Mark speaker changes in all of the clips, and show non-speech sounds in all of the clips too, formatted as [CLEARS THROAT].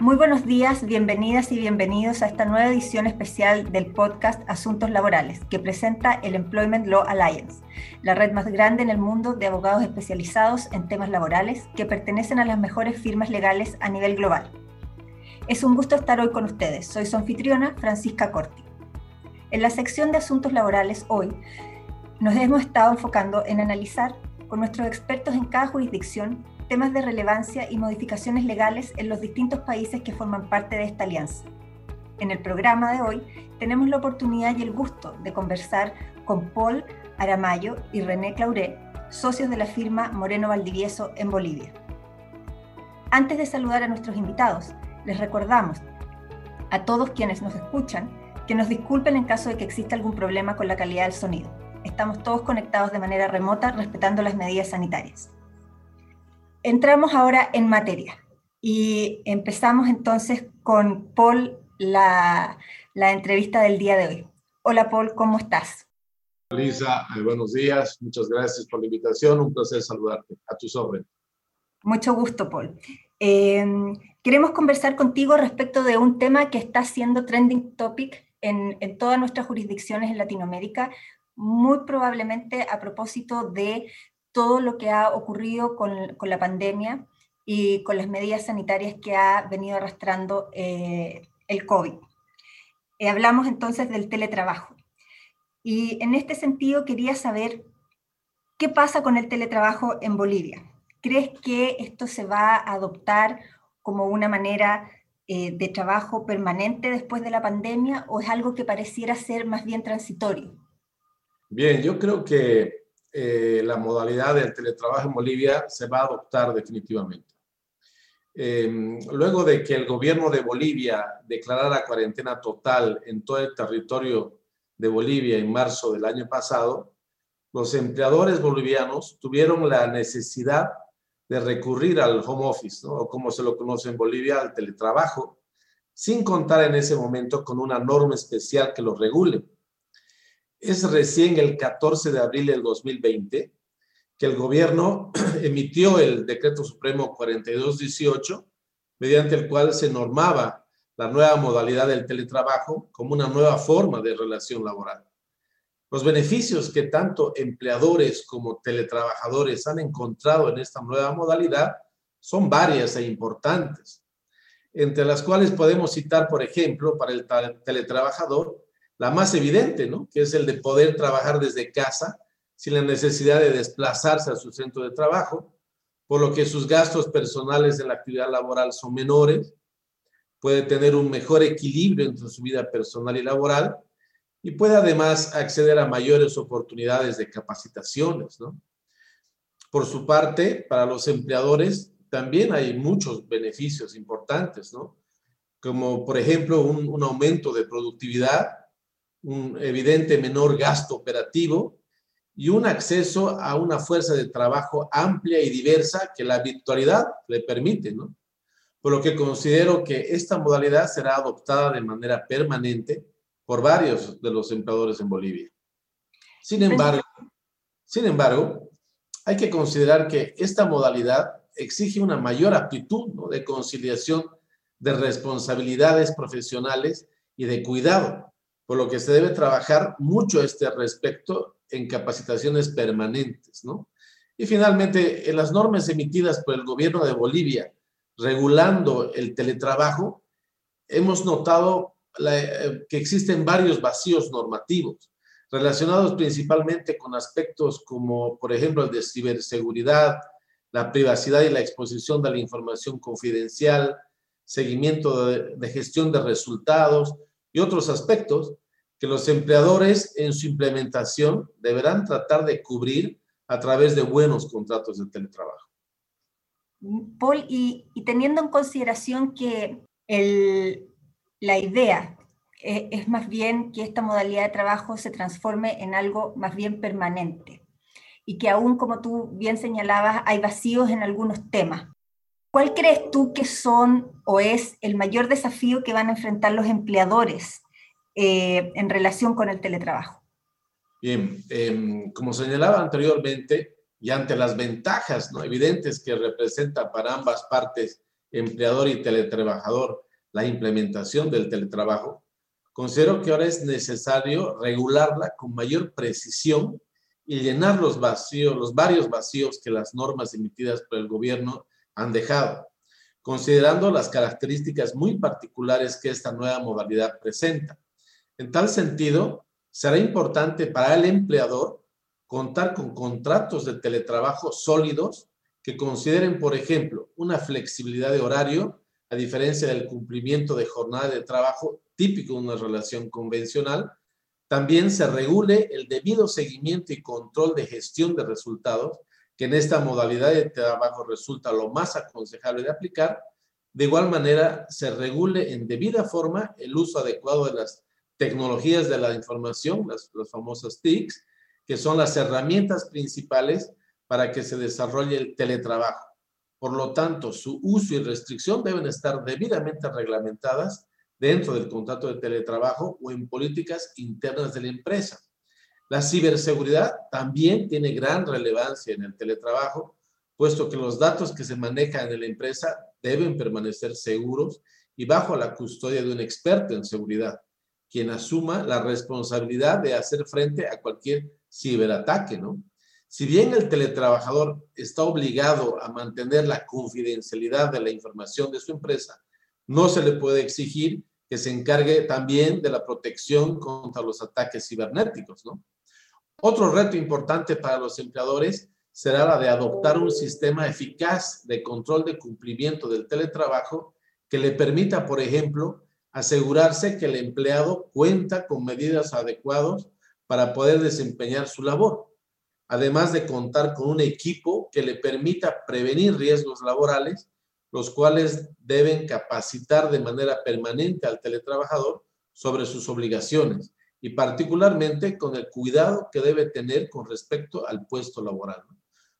Speaker 1: Muy buenos días, bienvenidas y bienvenidos a esta nueva edición especial del podcast Asuntos Laborales, que presenta el Employment Law Alliance, la red más grande en el mundo de abogados especializados en temas laborales que pertenecen a las mejores firmas legales a nivel global. Es un gusto estar hoy con ustedes. Soy su anfitriona, Francisca Corti. En la sección de Asuntos Laborales hoy nos hemos estado enfocando en analizar con nuestros expertos en cada jurisdicción temas de relevancia y modificaciones legales en los distintos países que forman parte de esta alianza. En el programa de hoy tenemos la oportunidad y el gusto de conversar con Paul Aramayo y René Clauré, socios de la firma Moreno Valdivieso en Bolivia. Antes de saludar a nuestros invitados, les recordamos a todos quienes nos escuchan que nos disculpen en caso de que exista algún problema con la calidad del sonido. Estamos todos conectados de manera remota respetando las medidas sanitarias. Entramos ahora en materia y empezamos entonces con Paul la, entrevista del día de hoy. Hola Paul, ¿cómo estás?
Speaker 2: Lisa, eh, buenos días, muchas gracias por la invitación, un placer saludarte. A tus órdenes.
Speaker 1: Mucho gusto, Paul. Eh, queremos conversar contigo respecto de un tema que está siendo trending topic en, en todas nuestras jurisdicciones en Latinoamérica, muy probablemente a propósito de todo lo que ha ocurrido con, con la pandemia y con las medidas sanitarias que ha venido arrastrando eh, el COVID. Eh, hablamos entonces del teletrabajo. Y en este sentido quería saber qué pasa con el teletrabajo en Bolivia. ¿Crees que esto se va a adoptar como una manera eh, de trabajo permanente después de la pandemia o es algo que pareciera ser más bien transitorio?
Speaker 2: Bien, yo creo que eh, la modalidad del teletrabajo en Bolivia se va a adoptar definitivamente. Em, luego de que el gobierno de Bolivia declarara cuarentena total en todo el territorio de Bolivia en marzo del año pasado, los empleadores bolivianos tuvieron la necesidad de recurrir al home office, o como se lo conoce en Bolivia, al teletrabajo, sin contar en ese momento con una norma especial que lo regule. Es recién el 14 de abril del 2020 que el gobierno [CLEARS THROAT] emitió el decreto supremo 4218, mediante el cual se normaba la nueva modalidad del teletrabajo como una nueva forma de relación laboral. Los beneficios que tanto empleadores como teletrabajadores han encontrado en esta nueva modalidad son varias e importantes, entre las cuales podemos citar, por ejemplo, para el teletrabajador, la más evidente, ¿no? Que es el de poder trabajar desde casa sin la necesidad de desplazarse a su centro de trabajo, por lo que sus gastos personales en la actividad laboral son menores, puede tener un mejor equilibrio entre su vida personal y laboral y puede además acceder a mayores oportunidades de capacitaciones, ¿no? Por su parte, para los empleadores también hay muchos beneficios importantes, ¿no? Como por ejemplo un, un aumento de productividad, un evidente menor gasto operativo y un acceso a una fuerza de trabajo amplia y diversa que la virtualidad le permite, ¿no? Por lo que considero que esta modalidad será adoptada de manera permanente por varios de los empleadores en Bolivia. Sin embargo, sin embargo, hay que considerar que esta modalidad exige una mayor aptitud ¿no? de conciliación de responsabilidades profesionales y de cuidado, por lo que se debe trabajar mucho a este respecto en capacitaciones permanentes, ¿no? Y finalmente, en las normas emitidas por el gobierno de Bolivia regulando el teletrabajo, hemos notado eh, que existen varios vacíos normativos relacionados principalmente con aspectos como, por ejemplo, el de ciberseguridad, la privacidad y la exposición de la información confidencial, seguimiento de gestión de resultados y otros aspectos que los empleadores en su implementación deberán tratar de cubrir a través de buenos contratos de teletrabajo.
Speaker 1: Paul, y, teniendo en consideración que el, la idea es, es más bien que esta modalidad de trabajo se transforme en algo más bien permanente y que aún, como tú bien señalabas, hay vacíos en algunos temas. ¿Cuál crees tú que son o es el mayor desafío que van a enfrentar los empleadores eh, en relación con el teletrabajo.
Speaker 2: Bien, em, como señalaba anteriormente, y ante las ventajas ¿no? evidentes que representa para ambas partes empleador y teletrabajador la implementación del teletrabajo, considero que ahora es necesario regularla con mayor precisión y llenar los vacíos, los varios vacíos que las normas emitidas por el gobierno han dejado, considerando las características muy particulares que esta nueva modalidad presenta. En tal sentido, será importante para el empleador contar con contratos de teletrabajo sólidos que consideren, por ejemplo, una flexibilidad de horario, a diferencia del cumplimiento de jornada de trabajo típico de una relación convencional. También se regule el debido seguimiento y control de gestión de resultados, que en esta modalidad de trabajo resulta lo más aconsejable de aplicar. De igual manera, se regule en debida forma el uso adecuado de las tecnologías de la información, las, las famosas TICs, que son las herramientas principales para que se desarrolle el teletrabajo. Por lo tanto, su uso y restricción deben estar debidamente reglamentadas dentro del contrato de teletrabajo o en políticas internas de la empresa. La ciberseguridad también tiene gran relevancia en el teletrabajo, puesto que los datos que se manejan en la empresa deben permanecer seguros y bajo la custodia de un experto en seguridad, quien asuma la responsabilidad de hacer frente a cualquier ciberataque, ¿no? Si bien el teletrabajador está obligado a mantener la confidencialidad de la información de su empresa, no se le puede exigir que se encargue también de la protección contra los ataques cibernéticos, ¿no? Otro reto importante para los empleadores será la de adoptar un sistema eficaz de control de cumplimiento del teletrabajo que le permita, por ejemplo, asegurarse que el empleado cuenta con medidas adecuadas para poder desempeñar su labor además de contar con un equipo que le permita prevenir riesgos laborales, los cuales deben capacitar de manera permanente al teletrabajador sobre sus obligaciones y particularmente con el cuidado que debe tener con respecto al puesto laboral.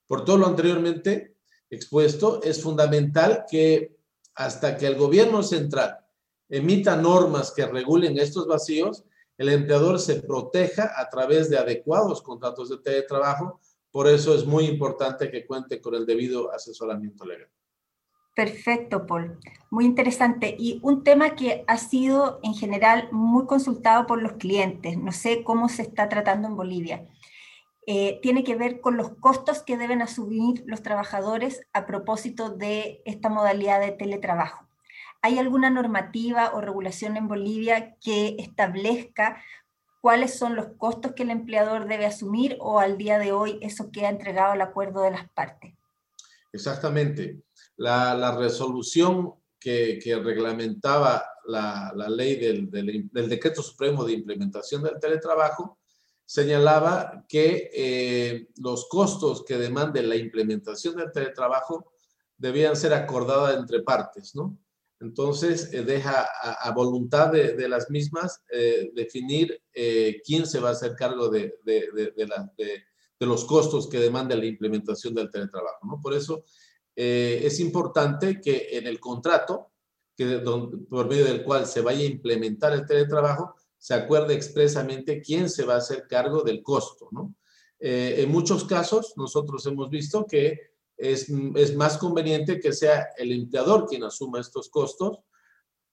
Speaker 2: Por todo lo anteriormente expuesto, es fundamental que hasta que el gobierno central emita normas que regulen estos vacíos, el empleador se proteja a través de adecuados contratos de teletrabajo. Por eso es muy importante que cuente con el debido asesoramiento legal.
Speaker 1: Perfecto, Paul. Muy interesante. Y un tema que ha sido en general muy consultado por los clientes, no sé cómo se está tratando en Bolivia, eh, tiene que ver con los costos que deben asumir los trabajadores a propósito de esta modalidad de teletrabajo. ¿Hay alguna normativa o regulación en Bolivia que establezca cuáles son los costos que el empleador debe asumir o al día de hoy eso queda entregado al acuerdo de las partes?
Speaker 2: Exactamente. La, resolución que, reglamentaba la, ley del, decreto supremo de implementación del teletrabajo señalaba que eh, los costos que demande la implementación del teletrabajo debían ser acordadas entre partes, ¿no? Entonces, eh, deja a, voluntad de, las mismas eh, definir eh, quién se va a hacer cargo de, los costos que demanda la implementación del teletrabajo. ¿no? Por eso es importante que en el contrato, que, por medio del cual se vaya a implementar el teletrabajo, se acuerde expresamente quién se va a hacer cargo del costo. ¿no? en muchos casos, nosotros hemos visto que es, más conveniente que sea el empleador quien asuma estos costos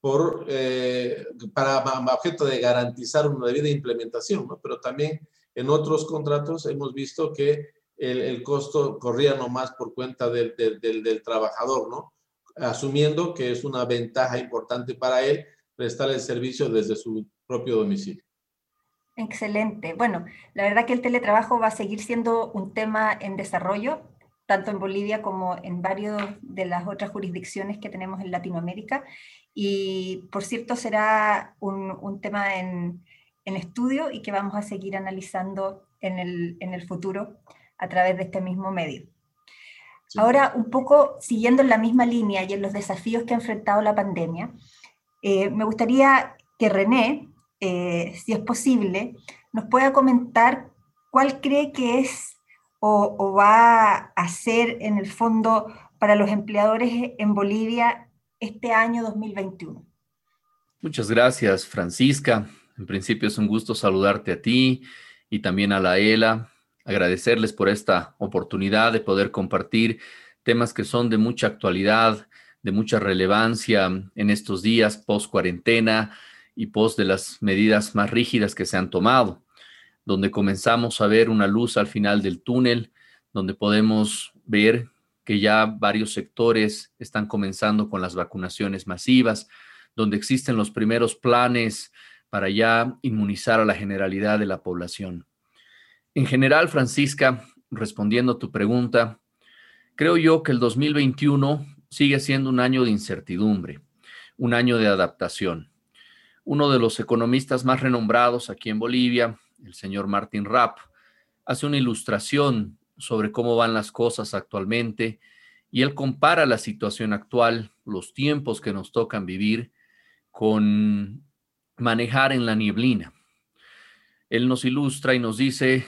Speaker 2: por, eh, para objeto de garantizar una debida implementación, ¿no? pero también en otros contratos hemos visto que el, costo corría nomás por cuenta del, del, trabajador, ¿no? asumiendo que es una ventaja importante para él prestar el servicio desde su propio domicilio.
Speaker 1: Excelente. Bueno, la verdad que el teletrabajo va a seguir siendo un tema en desarrollo tanto en Bolivia como en varios de las otras jurisdicciones que tenemos en Latinoamérica. Y por cierto, será un, tema en, estudio y que vamos a seguir analizando en el, futuro a través de este mismo medio. Ahora, un poco siguiendo en la misma línea y en los desafíos que ha enfrentado la pandemia, eh, me gustaría que René, eh, si es posible, nos pueda comentar cuál cree que es o, va a ser en el fondo para los empleadores en Bolivia este año 2021?
Speaker 3: Muchas gracias, Francisca. En principio es un gusto saludarte a ti y también a la ELA, agradecerles por esta oportunidad de poder compartir temas que son de mucha actualidad de mucha relevancia en estos días post cuarentena y post de las medidas más rígidas que se han tomado, donde comenzamos a ver una luz al final del túnel, donde podemos ver que ya varios sectores están comenzando con las vacunaciones masivas, donde existen los primeros planes para ya inmunizar a la generalidad de la población. En general, Francisca, respondiendo a tu pregunta, creo yo que el 2021 sigue siendo un año de incertidumbre, un año de adaptación. Uno de los economistas más renombrados aquí en Bolivia, el señor Martin Rapp, hace una ilustración sobre cómo van las cosas actualmente y él compara la situación actual, los tiempos que nos tocan vivir, con manejar en la nieblina. Él nos ilustra y nos dice,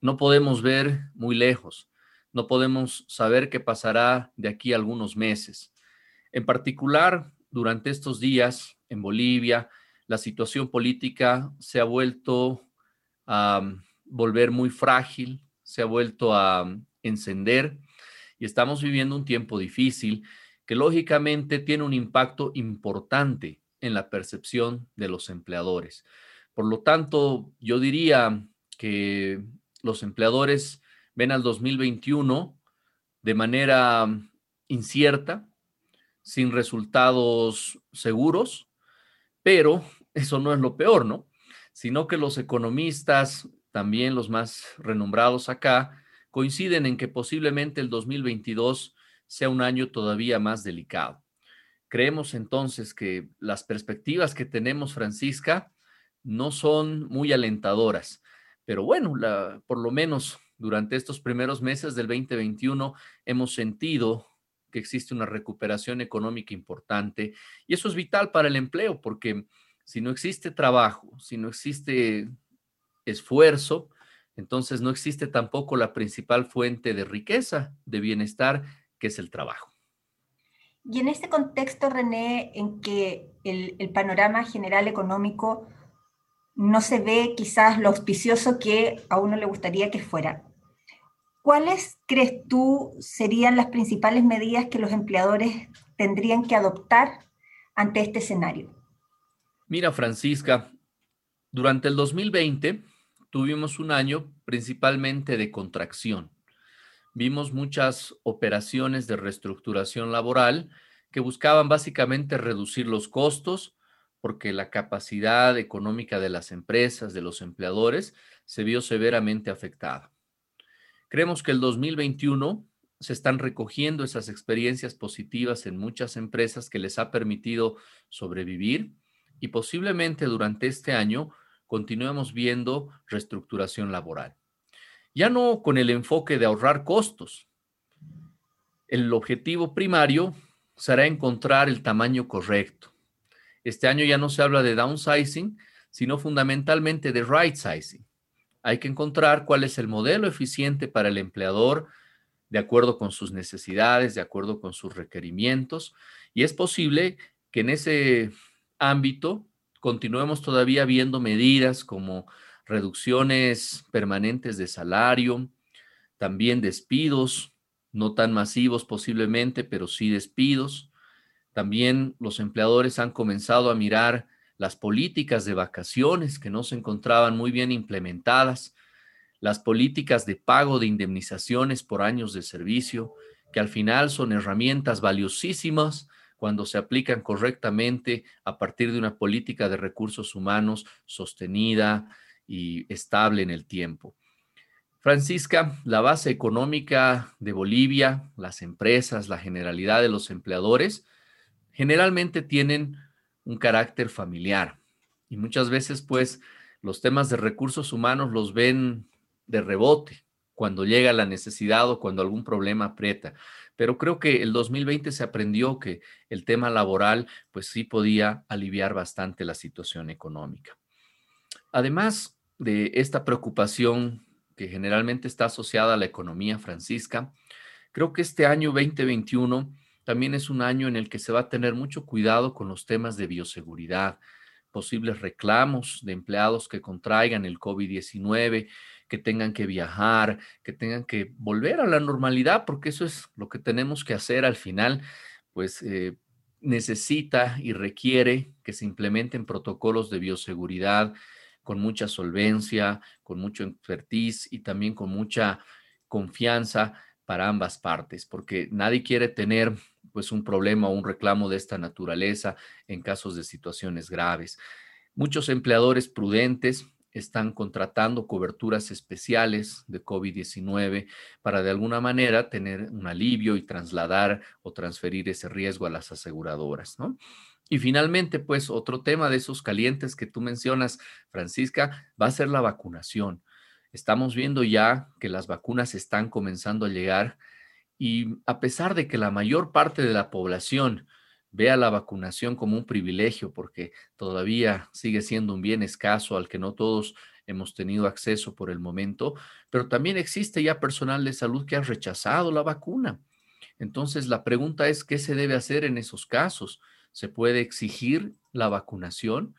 Speaker 3: no podemos ver muy lejos, no podemos saber qué pasará de aquí a algunos meses. En particular, durante estos días en Bolivia, la situación política se ha vuelto a volver muy frágil, se ha vuelto a encender y estamos viviendo un tiempo difícil que lógicamente tiene un impacto importante en la percepción de los empleadores. Por lo tanto, yo diría que los empleadores ven al 2021 de manera incierta, sin resultados seguros, pero eso no es lo peor, ¿no? Sino que los economistas, también los más renombrados acá, coinciden en que posiblemente el 2022 sea un año todavía más delicado. Creemos entonces que las perspectivas que tenemos, Francisca, no son muy alentadoras, pero bueno, por lo menos durante estos primeros meses del 2021 hemos sentido que existe una recuperación económica importante y eso es vital para el empleo porque si no existe trabajo, si no existe esfuerzo, entonces no existe tampoco la principal fuente de riqueza, de bienestar, que es el trabajo.
Speaker 1: Y en este contexto, René, en que el, panorama general económico no se ve quizás lo auspicioso que a uno le gustaría que fuera, ¿cuáles crees tú serían las principales medidas que los empleadores tendrían que adoptar ante este escenario?
Speaker 3: Mira, Francisca, durante el 2020 tuvimos un año principalmente de contracción. Vimos muchas operaciones de reestructuración laboral que buscaban básicamente reducir los costos porque la capacidad económica de las empresas, de los empleadores, se vio severamente afectada. Creemos que el 2021 se están recogiendo esas experiencias positivas en muchas empresas que les ha permitido sobrevivir y posiblemente durante este año continuemos viendo reestructuración laboral. Ya no con el enfoque de ahorrar costos. El objetivo primario será encontrar el tamaño correcto. Este año ya no se habla de downsizing, sino fundamentalmente de right sizing. Hay que encontrar cuál es el modelo eficiente para el empleador de acuerdo con sus necesidades, de acuerdo con sus requerimientos. Y es posible que en ese ámbito continuemos todavía viendo medidas como reducciones permanentes de salario, también despidos, no tan masivos posiblemente, pero sí despidos. También los empleadores han comenzado a mirar las políticas de vacaciones que no se encontraban muy bien implementadas, las políticas de pago de indemnizaciones por años de servicio, que al final son herramientas valiosísimas cuando se aplican correctamente a partir de una política de recursos humanos sostenida y estable en el tiempo. Francisca, la base económica de Bolivia, las empresas, la generalidad de los empleadores, generalmente tienen un carácter familiar y muchas veces pues los temas de recursos humanos los ven de rebote cuando llega la necesidad o cuando algún problema aprieta. Pero creo que el 2020 se aprendió que el tema laboral, pues sí podía aliviar bastante la situación económica. Además de esta preocupación que generalmente está asociada a la economía francisca, creo que este año 2021 también es un año en el que se va a tener mucho cuidado con los temas de bioseguridad, posibles reclamos de empleados que contraigan el COVID-19, que tengan que viajar, que tengan que volver a la normalidad, porque eso es lo que tenemos que hacer al final pues eh, necesita y requiere que se implementen protocolos de bioseguridad con mucha solvencia, con mucho expertise y también con mucha confianza para ambas partes, porque nadie quiere tener pues un problema o un reclamo de esta naturaleza en casos de situaciones graves. Muchos empleadores prudentes están contratando coberturas especiales de COVID-19 para de alguna manera tener un alivio y trasladar o transferir ese riesgo a las aseguradoras, ¿no? Y finalmente, pues otro tema de esos calientes que tú mencionas, Francisca, va a ser la vacunación. Estamos viendo ya que las vacunas están comenzando a llegar y a pesar de que la mayor parte de la población vea la vacunación como un privilegio porque todavía sigue siendo un bien escaso al que no todos hemos tenido acceso por el momento, pero también existe ya personal de salud que ha rechazado la vacuna. Entonces, la pregunta es, ¿qué se debe hacer en esos casos? ¿Se puede exigir la vacunación?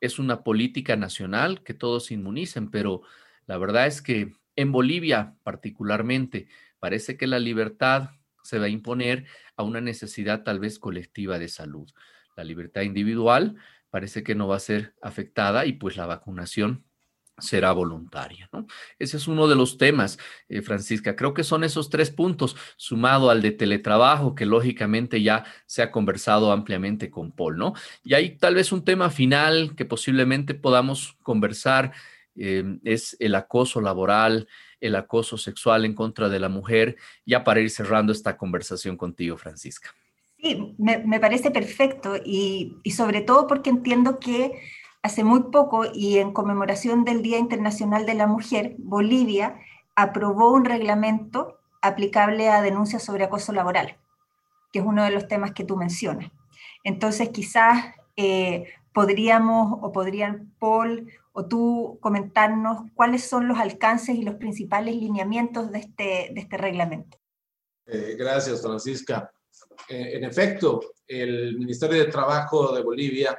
Speaker 3: Es una política nacional que todos inmunicen, pero la verdad es que en Bolivia particularmente parece que la libertad se va a imponer a una necesidad tal vez colectiva de salud. La libertad individual parece que no va a ser afectada y pues la vacunación será voluntaria. ¿no? Ese es uno de los temas, eh, Francisca. Creo que son esos tres puntos, sumado al de teletrabajo, que lógicamente ya se ha conversado ampliamente con Paul, ¿no? Y hay tal vez un tema final que posiblemente podamos conversar, eh, es el acoso laboral, el acoso sexual en contra de la mujer, ya para ir cerrando esta conversación contigo, Francisca.
Speaker 1: Sí, me, parece perfecto y, sobre todo porque entiendo que hace muy poco y en conmemoración del Día Internacional de la Mujer, Bolivia aprobó un reglamento aplicable a denuncias sobre acoso laboral, que es uno de los temas que tú mencionas. Entonces, quizás eh, podríamos o podrían Paul o tú comentarnos cuáles son los alcances y los principales lineamientos de este, de este reglamento.
Speaker 2: Eh, gracias, Francisca. Eh, en efecto, el Ministerio de Trabajo de Bolivia,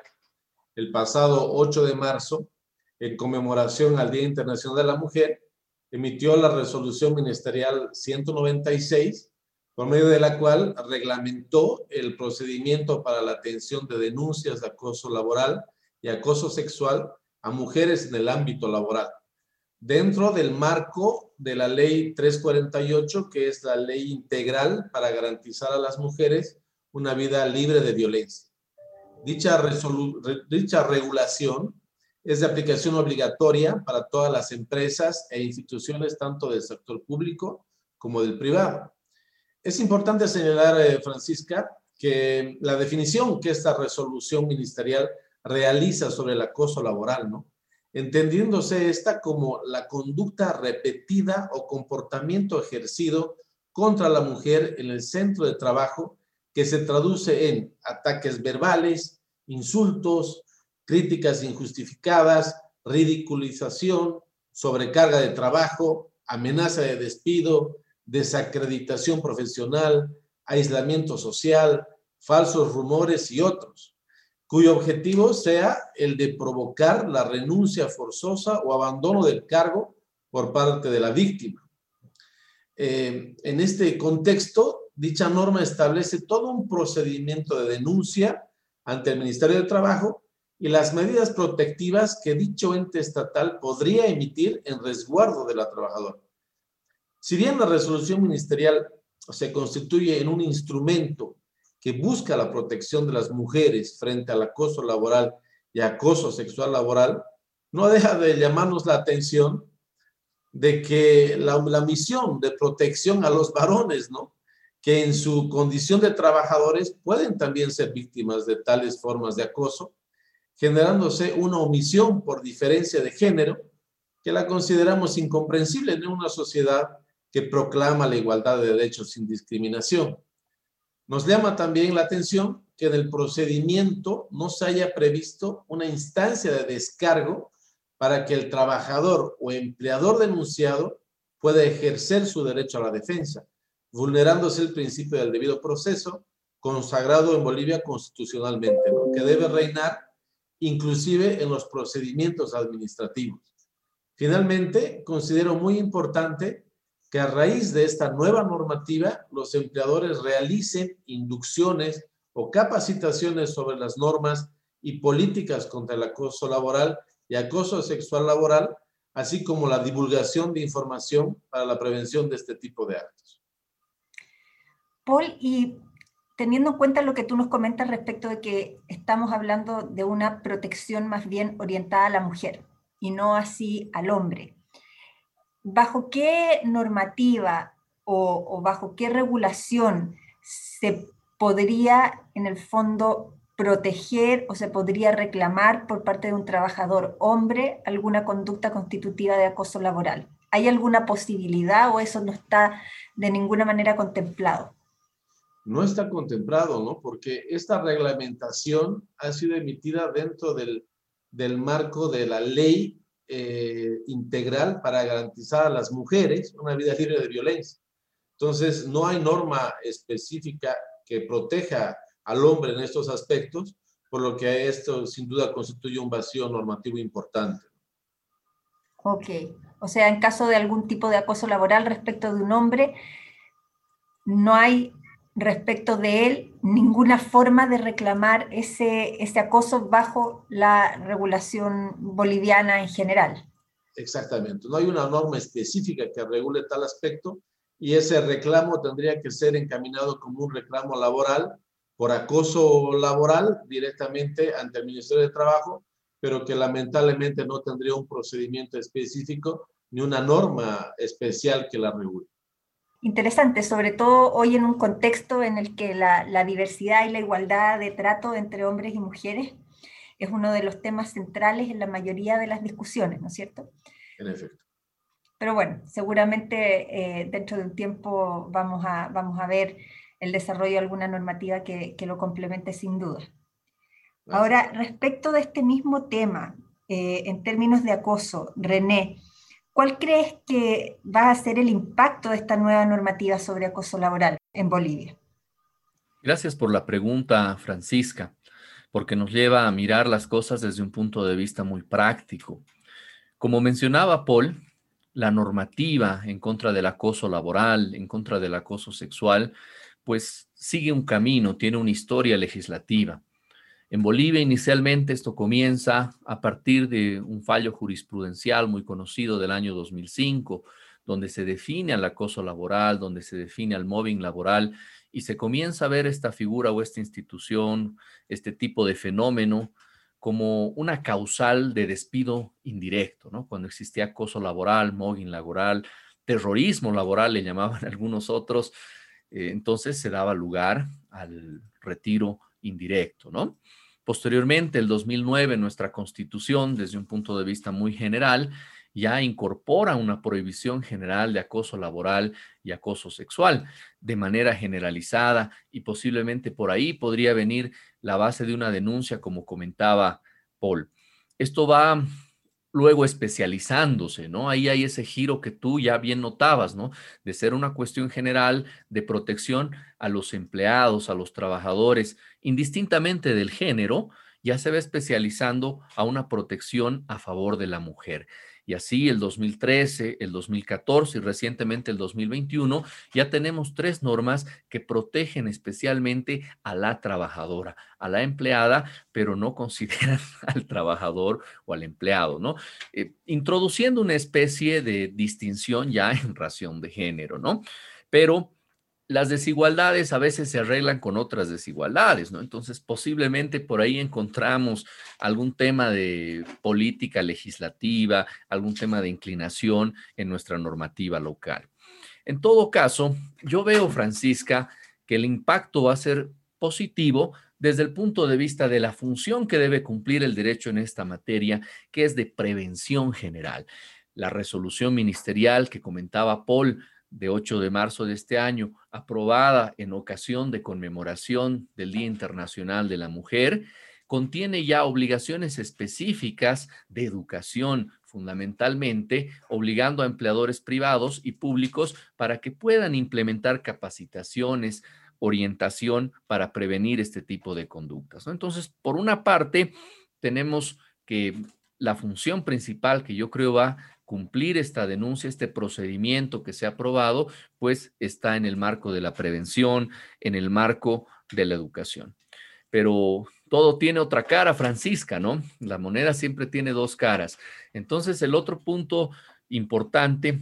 Speaker 2: el pasado 8 de marzo, en conmemoración al Día Internacional de la Mujer, emitió la resolución ministerial 196, por medio de la cual reglamentó el procedimiento para la atención de denuncias de acoso laboral y acoso sexual a mujeres en el ámbito laboral, dentro del marco de la ley 348, que es la ley integral para garantizar a las mujeres una vida libre de violencia. Dicha, dicha regulación es de aplicación obligatoria para todas las empresas e instituciones, tanto del sector público como del privado. Es importante señalar, eh, Francisca, que la definición que esta resolución ministerial realiza sobre el acoso laboral, ¿no? Entendiéndose esta como la conducta repetida o comportamiento ejercido contra la mujer en el centro de trabajo que se traduce en ataques verbales, insultos, críticas injustificadas, ridiculización, sobrecarga de trabajo, amenaza de despido, desacreditación profesional, aislamiento social, falsos rumores y otros cuyo objetivo sea el de provocar la renuncia forzosa o abandono del cargo por parte de la víctima. Eh, en este contexto, dicha norma establece todo un procedimiento de denuncia ante el Ministerio de Trabajo y las medidas protectivas que dicho ente estatal podría emitir en resguardo de la trabajadora. Si bien la resolución ministerial se constituye en un instrumento que busca la protección de las mujeres frente al acoso laboral y acoso sexual laboral, no deja de llamarnos la atención de que la, la misión de protección a los varones, ¿no? que en su condición de trabajadores pueden también ser víctimas de tales formas de acoso, generándose una omisión por diferencia de género que la consideramos incomprensible en una sociedad que proclama la igualdad de derechos sin discriminación. Nos llama también la atención que en el procedimiento no se haya previsto una instancia de descargo para que el trabajador o empleador denunciado pueda ejercer su derecho a la defensa, vulnerándose el principio del debido proceso consagrado en Bolivia constitucionalmente, que debe reinar inclusive en los procedimientos administrativos. Finalmente, considero muy importante que a raíz de esta nueva normativa los empleadores realicen inducciones o capacitaciones sobre las normas y políticas contra el acoso laboral y acoso sexual laboral, así como la divulgación de información para la prevención de este tipo de actos.
Speaker 1: Paul, y teniendo en cuenta lo que tú nos comentas respecto de que estamos hablando de una protección más bien orientada a la mujer y no así al hombre, ¿bajo qué normativa o, bajo qué regulación se podría en el fondo proteger o se podría reclamar por parte de un trabajador hombre alguna conducta constitutiva de acoso laboral? ¿Hay alguna posibilidad o eso no está de ninguna manera contemplado?
Speaker 2: no está contemplado, ¿no? Porque esta reglamentación ha sido emitida dentro del, marco de la ley eh, integral para garantizar a las mujeres una vida libre de violencia. Entonces, no hay norma específica que proteja al hombre en estos aspectos, por lo que esto sin duda constituye un vacío normativo importante.
Speaker 1: Ok, o sea, en caso de algún tipo de acoso laboral respecto de un hombre, no hay respecto de él ninguna forma de reclamar ese, ese acoso bajo la regulación boliviana en general.
Speaker 2: Exactamente, no hay una norma específica que regule tal aspecto y ese reclamo tendría que ser encaminado como un reclamo laboral por acoso laboral directamente ante el Ministerio de Trabajo, pero que lamentablemente no tendría un procedimiento específico ni una norma especial que la regule
Speaker 1: interesante, sobre todo hoy en un contexto en el que la, diversidad y la igualdad de trato entre hombres y mujeres es uno de los temas centrales en la mayoría de las discusiones, ¿no es cierto?
Speaker 2: En efecto.
Speaker 1: Pero bueno, seguramente eh, dentro de un tiempo vamos a, vamos a ver el desarrollo de alguna normativa que, lo complemente sin duda. Ahora, respecto de este mismo tema, eh, en términos de acoso, René, ¿Cuál crees que va a ser el impacto de esta nueva normativa sobre acoso laboral en Bolivia?
Speaker 3: Gracias por la pregunta, Francisca, porque nos lleva a mirar las cosas desde un punto de vista muy práctico. Como mencionaba Paul, la normativa en contra del acoso laboral, en contra del acoso sexual, pues sigue un camino, tiene una historia legislativa. En Bolivia inicialmente esto comienza a partir de un fallo jurisprudencial muy conocido del año 2005, donde se define al acoso laboral, donde se define al mobbing laboral y se comienza a ver esta figura o esta institución, este tipo de fenómeno como una causal de despido indirecto, ¿no? Cuando existía acoso laboral, mobbing laboral, terrorismo laboral, le llamaban [LAUGHS] algunos otros, eh, entonces se daba lugar al retiro indirecto, ¿no? Posteriormente, el 2009, nuestra constitución, desde un punto de vista muy general, ya incorpora una prohibición general de acoso laboral y acoso sexual de manera generalizada y posiblemente por ahí podría venir la base de una denuncia, como comentaba Paul. Esto va luego especializándose, ¿no? Ahí hay ese giro que tú ya bien notabas, ¿no? De ser una cuestión general de protección a los empleados, a los trabajadores, indistintamente del género, ya se va especializando a una protección a favor de la mujer. Y así el 2013, el 2014 y recientemente el 2021 ya tenemos tres normas que protegen especialmente a la trabajadora, a la empleada, pero no consideran [LAUGHS] al trabajador o al empleado, ¿no? Eh, introduciendo una especie de distinción ya en [LAUGHS] ración de género, ¿no? Pero las desigualdades a veces se arreglan con otras desigualdades, ¿no? Entonces, posiblemente por ahí encontramos algún tema de política legislativa, algún tema de inclinación en nuestra normativa local. En todo caso, yo veo, Francisca, que el impacto va a ser positivo desde el punto de vista de la función que debe cumplir el derecho en esta materia, que es de prevención general. La resolución ministerial que comentaba Paul de 8 de marzo de este año, aprobada en ocasión de conmemoración del Día Internacional de la Mujer, contiene ya obligaciones específicas de educación, fundamentalmente obligando a empleadores privados y públicos para que puedan implementar capacitaciones, orientación para prevenir este tipo de conductas. Entonces, por una parte, tenemos que la función principal que yo creo va cumplir esta denuncia, este procedimiento que se ha aprobado, pues está en el marco de la prevención, en el marco de la educación. Pero todo tiene otra cara, Francisca, ¿no? La moneda siempre tiene dos caras. Entonces, el otro punto importante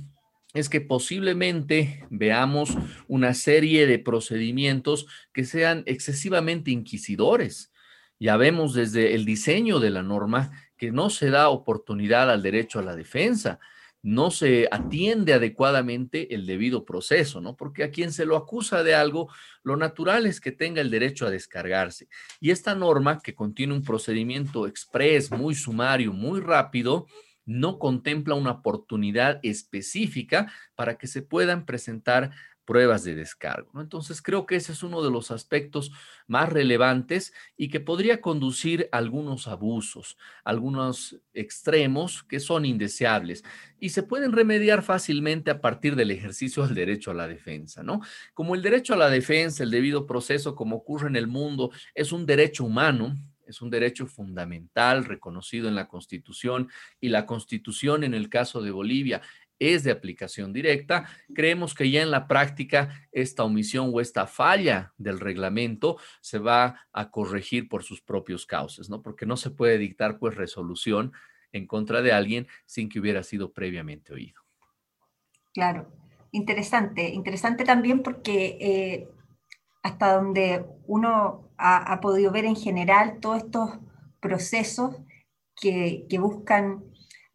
Speaker 3: es que posiblemente veamos una serie de procedimientos que sean excesivamente inquisidores. Ya vemos desde el diseño de la norma que no se da oportunidad al derecho a la defensa, no se atiende adecuadamente el debido proceso, ¿no? Porque a quien se lo acusa de algo, lo natural es que tenga el derecho a descargarse. Y esta norma, que contiene un procedimiento express, muy sumario, muy rápido, no contempla una oportunidad específica para que se puedan presentar pruebas de descargo. Entonces, creo que ese es uno de los aspectos más relevantes y que podría conducir a algunos abusos, algunos extremos que son indeseables y se pueden remediar fácilmente a partir del ejercicio del derecho a la defensa, ¿no? Como el derecho a la defensa, el debido proceso, como ocurre en el mundo, es un derecho humano, es un derecho fundamental reconocido en la Constitución y la Constitución en el caso de Bolivia es de aplicación directa. Creemos que ya en la práctica esta omisión o esta falla del reglamento se va a corregir por sus propios cauces, ¿no? Porque no se puede dictar pues resolución en contra de alguien sin que hubiera sido previamente oído.
Speaker 1: Claro, interesante, interesante también porque eh, hasta donde uno ha, podido ver en general todos estos procesos que, que buscan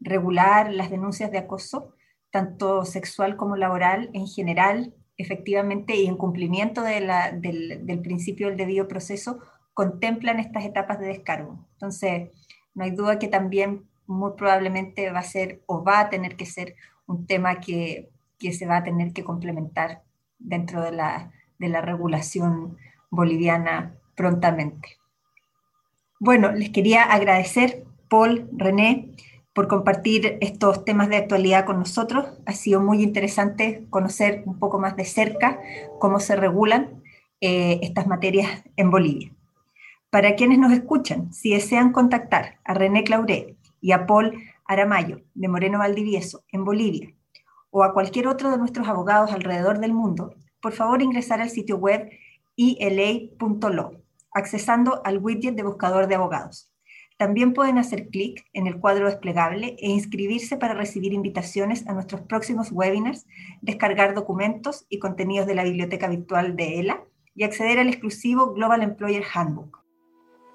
Speaker 1: regular las denuncias de acoso, tanto sexual como laboral en general, efectivamente, y en cumplimiento del, del, principio del debido proceso, contemplan estas etapas de descargo. Entonces, no hay duda que también muy probablemente va a ser o va a tener que ser un tema que, que se va a tener que complementar dentro de la, de la regulación boliviana prontamente. Bueno, les quería agradecer, Paul, René, por compartir estos temas de actualidad con nosotros. Ha sido muy interesante conocer un poco más de cerca cómo se regulan eh, estas materias en Bolivia. Para quienes nos escuchan, si desean contactar a René Clauré y a Paul Aramayo de Moreno Valdivieso en Bolivia o a cualquier otro de nuestros abogados alrededor del mundo, por favor ingresar al sitio web ila.lo, accesando al widget de buscador de abogados. También pueden hacer clic en el cuadro desplegable e inscribirse para recibir invitaciones a nuestros próximos webinars, descargar documentos y contenidos de la biblioteca virtual de ELA y acceder al exclusivo Global Employer Handbook.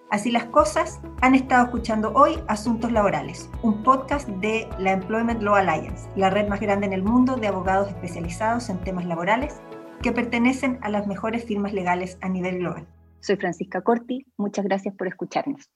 Speaker 1: Así las cosas, han estado escuchando hoy Asuntos Laborales, un podcast de la Employment Law Alliance, la red más grande en el mundo de abogados especializados en temas laborales que pertenecen a las mejores firmas legales a nivel global.
Speaker 4: Soy Francisca Corti, muchas gracias por escucharnos.